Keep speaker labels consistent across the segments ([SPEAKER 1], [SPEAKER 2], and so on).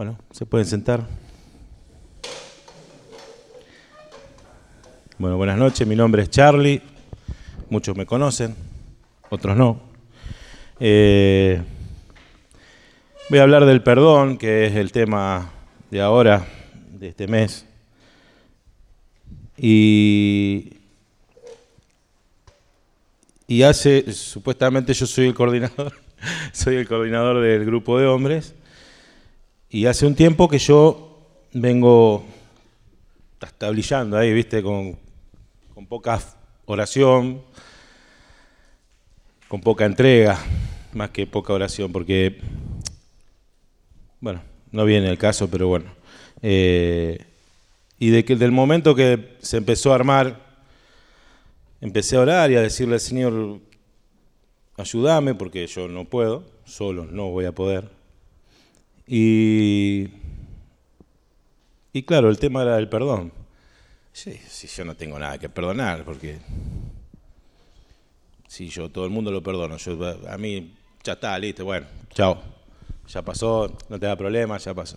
[SPEAKER 1] Bueno, se pueden sentar. Bueno, buenas noches, mi nombre es Charlie, muchos me conocen, otros no. Eh, voy a hablar del perdón, que es el tema de ahora, de este mes. Y, y hace, supuestamente yo soy el coordinador, soy el coordinador del grupo de hombres, y hace un tiempo que yo vengo hasta brillando ahí, viste, con, con poca oración, con poca entrega, más que poca oración, porque, bueno, no viene el caso, pero bueno. Eh, y de que del momento que se empezó a armar, empecé a orar y a decirle al Señor, ayúdame, porque yo no puedo, solo no voy a poder. Y, y claro, el tema era el perdón. Sí, sí, yo no tengo nada que perdonar, porque si yo todo el mundo lo perdono, yo, a mí ya está, listo, bueno, chao, ya pasó, no te da problema, ya pasó.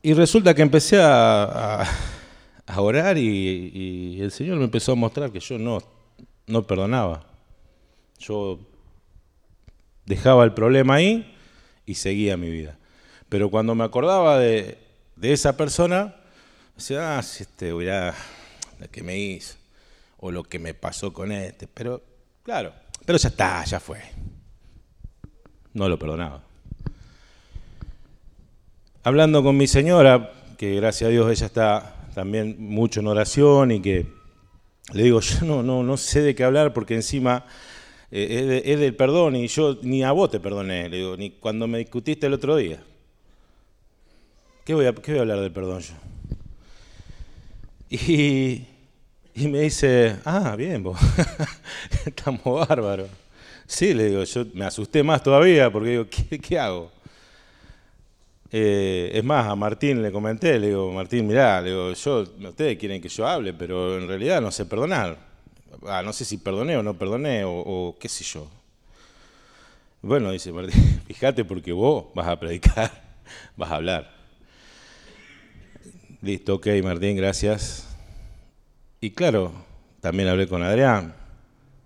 [SPEAKER 1] Y resulta que empecé a, a, orar y, y, el Señor me empezó a mostrar que yo no, no perdonaba. Yo dejaba el problema ahí y seguía mi vida. Pero cuando me acordaba de, esa persona, decía, ah, este, la que me hizo, o lo que me pasó con este, pero claro, pero ya está, ya fue. No lo perdonaba. Hablando con mi señora, que gracias a Dios ella está también mucho en oración y que le digo, yo no, no, no sé de qué hablar porque encima eh, es, del perdón y yo ni a vos te perdoné, le digo, ni cuando me discutiste el otro día. ¿Qué voy a, qué voy a hablar del perdón yo? Y, y me dice, ah, bien, vos, estamos bárbaros. Sí, le digo, yo me asusté más todavía porque digo, ¿qué, qué hago? Eh, es más, a Martín le comenté, le digo, Martín, mirá, le digo, yo, ustedes quieren que yo hable, pero en realidad no sé perdonar. Ah, no sé si perdoné o no perdoné, o, qué sé yo. Bueno, dice Martín, fíjate porque vos vas a predicar, vas a hablar. Listo, ok, Martín, gracias. Y claro, también hablé con Adrián,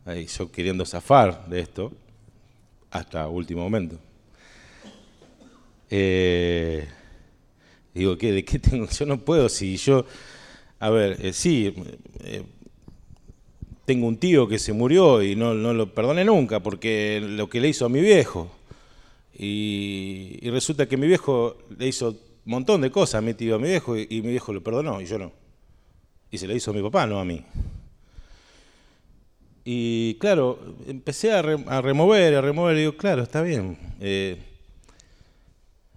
[SPEAKER 1] ahí yo queriendo zafar de esto, hasta último momento. Eh, digo, ¿qué, ¿de qué tengo? Yo no puedo, si yo, a ver, eh, sí, eh, tengo un tío que se murió y no, lo perdoné nunca porque lo que le hizo a mi viejo. Y, resulta que mi viejo le hizo un montón de cosas a mi tío, a mi viejo, y, mi viejo lo perdonó y yo no. Y se lo hizo a mi papá, no a mí. Y claro, empecé a, remover, a remover, y digo, claro, está bien. Eh,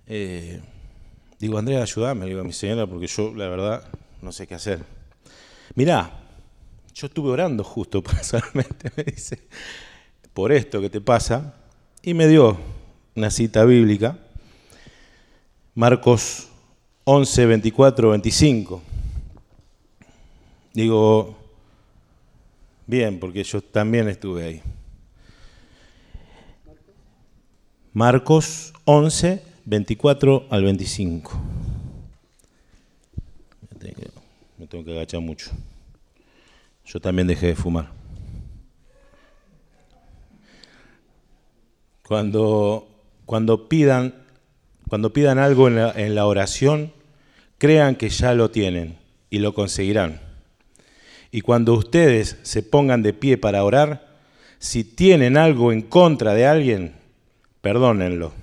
[SPEAKER 1] eh, digo, Andrea, ayúdame, digo a mi señora, porque yo, la verdad, no sé qué hacer. Mirá, yo estuve orando justo personalmente, me dice, por esto que te pasa, y me dio una cita bíblica, Marcos 11, 24, 25. Digo, bien, porque yo también estuve ahí. Marcos 11, 24 al 25. Me tengo que agachar mucho. Yo también dejé de fumar. Cuando, cuando, pidan, cuando pidan algo en la, en la oración, crean que ya lo tienen y lo conseguirán. Y cuando ustedes se pongan de pie para orar, si tienen algo en contra de alguien, perdónenlo.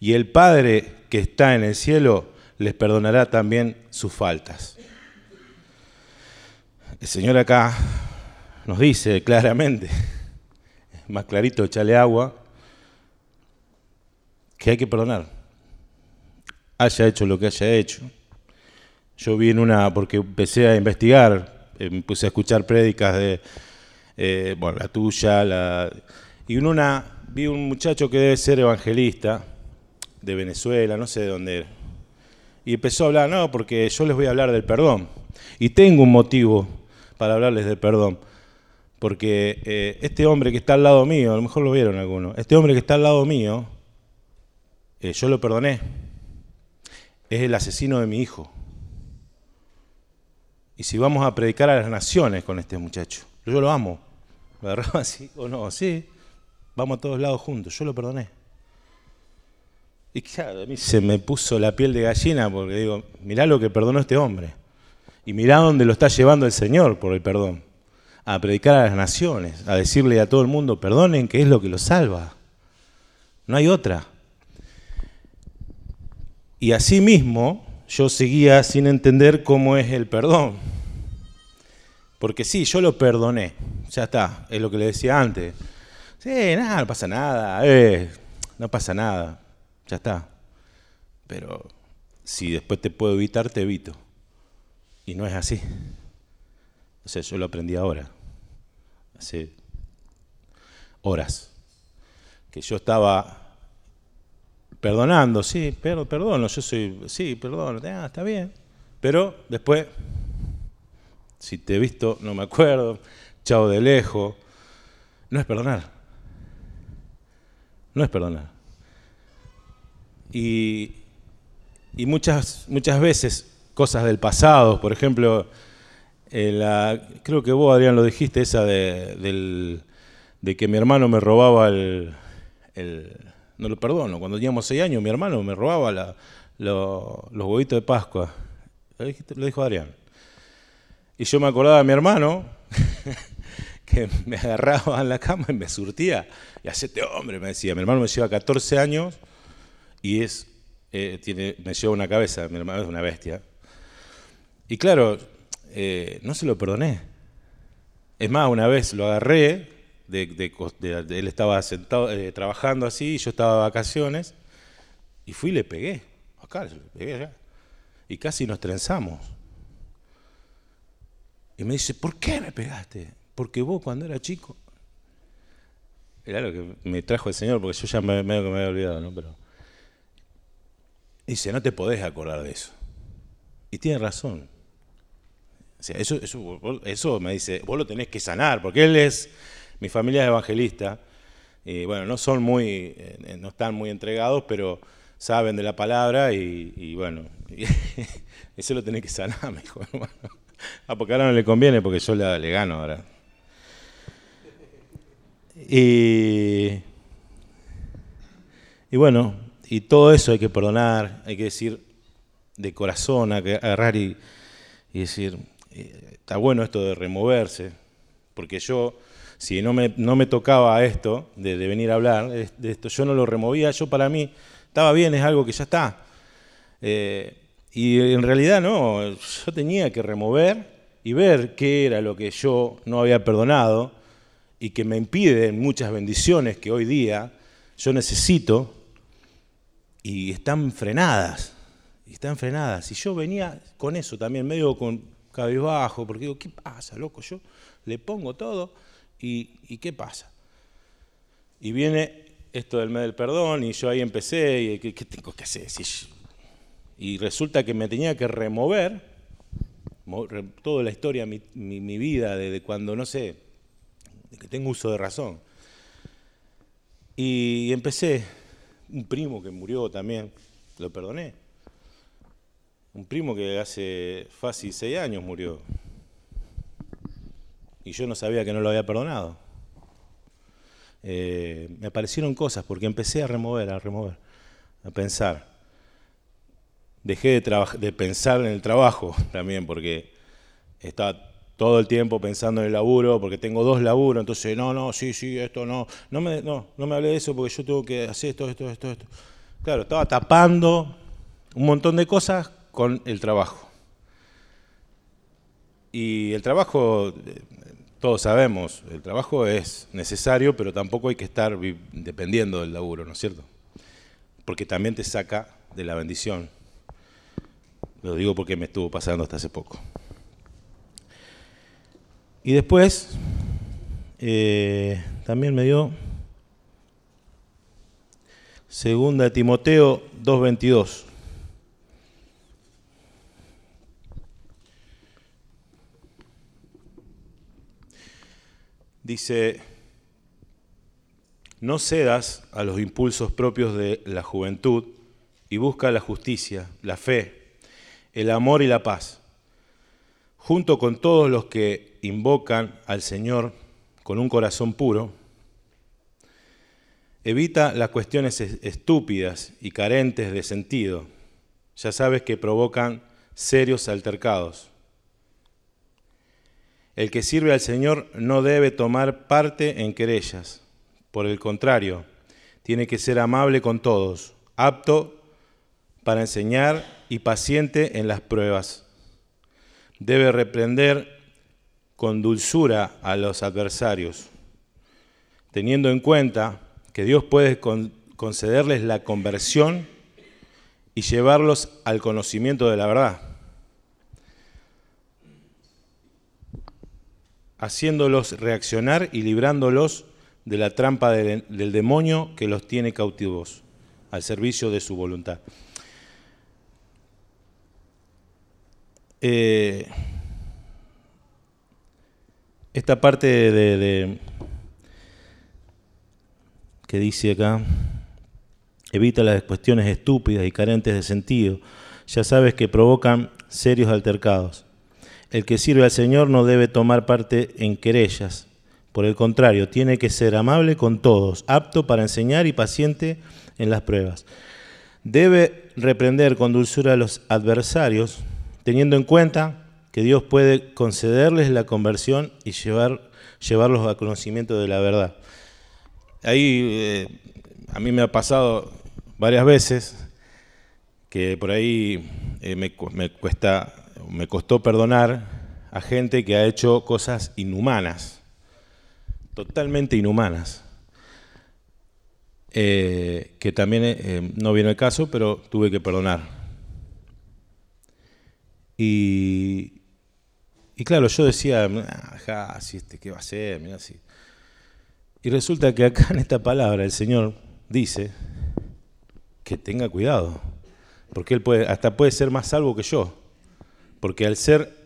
[SPEAKER 1] Y el Padre que está en el cielo les perdonará también sus faltas. El Señor acá nos dice claramente, más clarito, echarle agua, que hay que perdonar. Haya hecho lo que haya hecho. Yo vi en una, porque empecé a investigar, eh, me puse a escuchar prédicas de, eh, bueno, la tuya, la, y en una vi un muchacho que debe ser evangelista, de Venezuela, no sé de dónde era. Y empezó a hablar, no, porque yo les voy a hablar del perdón. Y tengo un motivo para hablarles del perdón. Porque eh, este hombre que está al lado mío, a lo mejor lo vieron algunos, este hombre que está al lado mío, eh, yo lo perdoné. Es el asesino de mi hijo. Y si vamos a predicar a las naciones con este muchacho, yo lo amo. ¿Me agarraba así o no? Sí, vamos a todos lados juntos, yo lo perdoné. Y claro, a mí se me puso la piel de gallina porque digo, mirá lo que perdonó este hombre. Y mirá dónde lo está llevando el Señor por el perdón. A predicar a las naciones, a decirle a todo el mundo, perdonen, que es lo que lo salva. No hay otra. Y así mismo yo seguía sin entender cómo es el perdón. Porque sí, yo lo perdoné. Ya está, es lo que le decía antes. Sí, nada, no pasa nada. Eh, no pasa nada. Ya está. Pero si después te puedo evitar, te evito. Y no es así. O sea, yo lo aprendí ahora. Hace horas. Que yo estaba perdonando, sí, pero perdono, yo soy, sí, perdono, ah, está bien. Pero después, si te he visto, no me acuerdo, chao de lejos. No es perdonar. No es perdonar. Y, y muchas, muchas veces cosas del pasado, por ejemplo, creo que vos, Adrián, lo dijiste, esa de, que mi hermano me robaba el, No lo perdono, cuando teníamos seis años mi hermano me robaba los huevitos de Pascua. Lo, dijo Adrián. Y yo me acordaba de mi hermano, que me agarraba en la cama y me surtía. Y este hombre, me decía. Mi hermano me lleva 14 años y es, eh, tiene, me lleva una cabeza. Mi hermano es una bestia. Y claro, eh, no se lo perdoné. Es más, una vez lo agarré, él estaba sentado, eh, trabajando así, y yo estaba de vacaciones, y fui y le pegué. Acá, le pegué allá. Y casi nos trenzamos. Y me dice, ¿por qué me pegaste? Porque vos cuando era chico. Era lo que me trajo el Señor, porque yo ya me, medio que me había olvidado, ¿no? Pero. Dice, no te podés acordar de eso. Y tiene razón eso, eso, me dice, vos lo tenés que sanar, porque él es, mi familia es evangelista, y bueno, no son muy, eh, no están muy entregados, pero saben de la palabra y, bueno, eso lo tenés que sanar, me dijo, Ah, porque ahora no le conviene, porque yo le, gano ahora. Y, y bueno, y todo eso hay que perdonar, hay que decir de corazón, hay que agarrar y, y decir, está bueno esto de removerse, porque yo, si no me, no me tocaba esto, de, venir a hablar esto, yo no lo removía, yo para mí estaba bien, es algo que ya está. Eh, y en realidad no, yo tenía que remover y ver qué era lo que yo no había perdonado y que me impide muchas bendiciones que hoy día yo necesito y están frenadas. Y están frenadas. Y yo venía con eso también, medio con cabizbajo, porque digo, ¿qué pasa, loco? Yo le pongo todo y, ¿qué pasa? Y viene esto del mes del perdón y yo ahí empecé y ¿qué, tengo que hacer? y resulta que me tenía que remover toda la historia, mi, mi, vida, desde cuando, no sé, de que tengo uso de razón. Y empecé, un primo que murió también, lo perdoné. Un primo que hace fácil seis años murió. Y yo no sabía que no lo había perdonado. Eh, me aparecieron cosas porque empecé a remover, a remover, a pensar. Dejé de, de pensar en el trabajo también porque estaba todo el tiempo pensando en el laburo, porque tengo dos laburos, entonces, no, no, sí, sí, esto no, no me, no, no me hablé de eso porque yo tengo que hacer esto, esto, esto, esto. Claro, estaba tapando un montón de cosas con el trabajo. Y el trabajo, todos sabemos, el trabajo es necesario, pero tampoco hay que estar dependiendo del laburo, ¿no es cierto? Porque también te saca de la bendición. Lo digo porque me estuvo pasando hasta hace poco. Y después, eh, también me dio segunda Timoteo 2.22. Dice, No cedas a los impulsos propios de la juventud y busca la justicia, la fe, el amor y la paz, junto con todos los que invocan al Señor con un corazón puro. Evita las cuestiones estúpidas y carentes de sentido. Ya sabes que provocan serios altercados. El que sirve al Señor no debe tomar parte en querellas. Por el contrario, tiene que ser amable con todos, apto para enseñar y paciente en las pruebas. Debe reprender con dulzura a los adversarios, teniendo en cuenta que Dios puede concederles la conversión y llevarlos al conocimiento de la verdad, haciéndolos reaccionar y librándolos de la trampa del, demonio que los tiene cautivos al servicio de su voluntad. Eh, esta parte de, que dice acá, evita las cuestiones estúpidas y carentes de sentido, ya sabes que provocan serios altercados. El que sirve al Señor no debe tomar parte en querellas, por el contrario, tiene que ser amable con todos, apto para enseñar y paciente en las pruebas. Debe reprender con dulzura a los adversarios, teniendo en cuenta que Dios puede concederles la conversión y llevar, llevarlos al conocimiento de la verdad. Ahí eh, a mí me ha pasado varias veces que por ahí eh, me, cuesta, me costó perdonar a gente que ha hecho cosas inhumanas, totalmente inhumanas. Eh, que también no viene el caso, pero tuve que perdonar. Y, claro, yo decía, ajá, si este, ¿qué va a ser? Mirá, así. Y resulta que acá en esta palabra el Señor dice que tenga cuidado, porque Él puede, hasta puede ser más salvo que yo, porque al ser,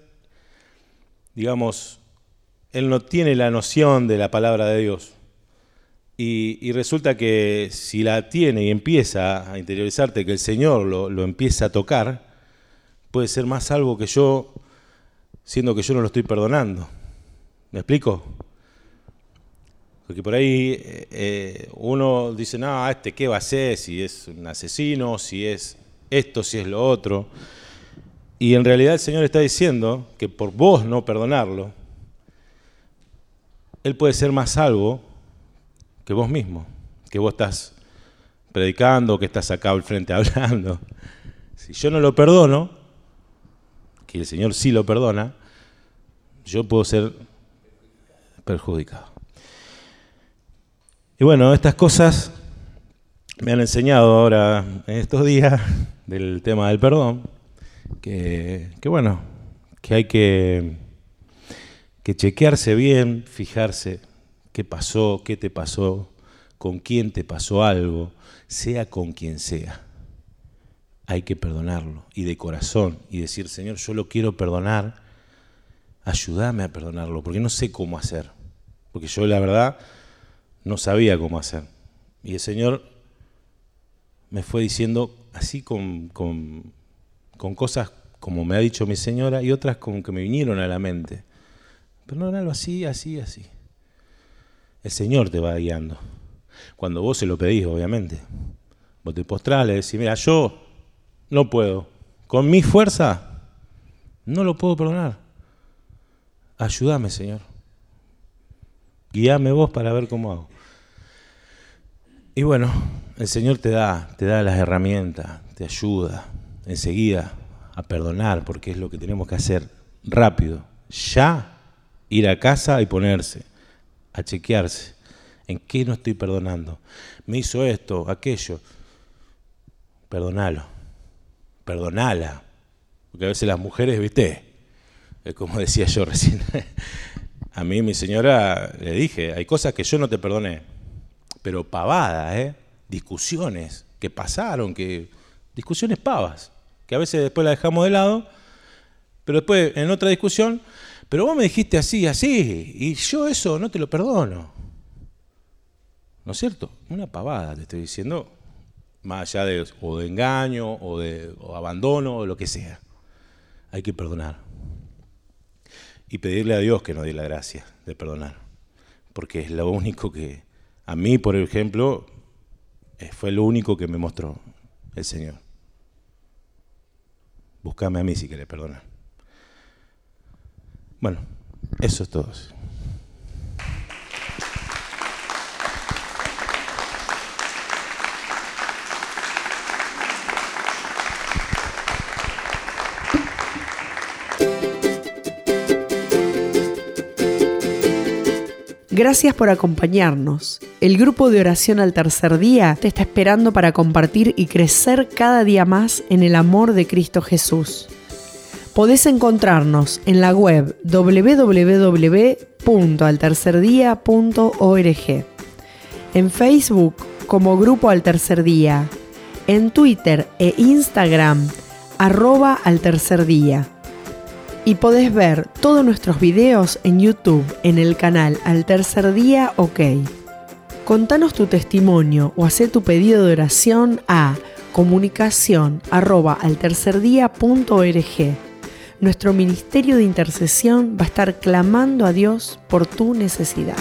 [SPEAKER 1] digamos, Él no tiene la noción de la palabra de Dios. Y, resulta que si la tiene y empieza a interiorizarte, que el Señor lo, lo empieza a tocar, puede ser más salvo que yo, siendo que yo no lo estoy perdonando. ¿Me explico? Porque por ahí eh, eh, uno dice, no, este qué va a ser, si es un asesino, si es esto, si es lo otro. Y en realidad el Señor está diciendo que por vos no perdonarlo, Él puede ser más salvo que vos mismo, que vos estás predicando, que estás acá al frente hablando. Si yo no lo perdono, que el Señor sí lo perdona, yo puedo ser perjudicado. Y bueno, estas cosas me han enseñado ahora en estos días del tema del perdón, que, bueno, que hay que, que chequearse bien, fijarse qué pasó, qué te pasó, con quién te pasó algo, sea con quien sea hay que perdonarlo y de corazón y decir, Señor, yo lo quiero perdonar, ayúdame a perdonarlo, porque no sé cómo hacer, porque yo la verdad no sabía cómo hacer. Y el Señor me fue diciendo así con, con, cosas como me ha dicho mi señora y otras como que me vinieron a la mente. Perdónalo así, así, así. El Señor te va guiando. Cuando vos se lo pedís, obviamente. Vos te postrás, le decís, mira, yo no puedo. Con mi fuerza, no lo puedo perdonar. Ayúdame, Señor. Guíame vos para ver cómo hago. Y bueno, el Señor te da, te da las herramientas, te ayuda enseguida a perdonar, porque es lo que tenemos que hacer rápido. Ya ir a casa y ponerse, a chequearse. ¿En qué no estoy perdonando? Me hizo esto, aquello. Perdonalo perdonala. Porque a veces las mujeres, viste, como decía yo recién, a mí mi señora le dije, hay cosas que yo no te perdoné, pero pavadas, ¿eh? discusiones que pasaron, que discusiones pavas, que a veces después las dejamos de lado, pero después en otra discusión, pero vos me dijiste así, así, y yo eso no te lo perdono. ¿No es cierto? Una pavada, te estoy diciendo, más allá de, o de engaño, o de abandono, o lo que sea. Hay que perdonar. Y pedirle a Dios que nos dé la gracia de perdonar. Porque es lo único que, a mí, por ejemplo, fue lo único que me mostró el Señor. Búscame a mí si querés perdonar. Bueno, eso es todo.
[SPEAKER 2] Gracias por acompañarnos. El grupo de oración al tercer día te está esperando para compartir y crecer cada día más en el amor de Cristo Jesús. Podés encontrarnos en la web www.altercerdia.org, en Facebook como Grupo al Tercer Día, en Twitter e Instagram arroba al tercer día y podés ver todos nuestros videos en YouTube en el canal Al Tercer Día OK. Contanos tu testimonio o haz tu pedido de oración a comunicación Nuestro ministerio de intercesión va a estar clamando a Dios por tu necesidad.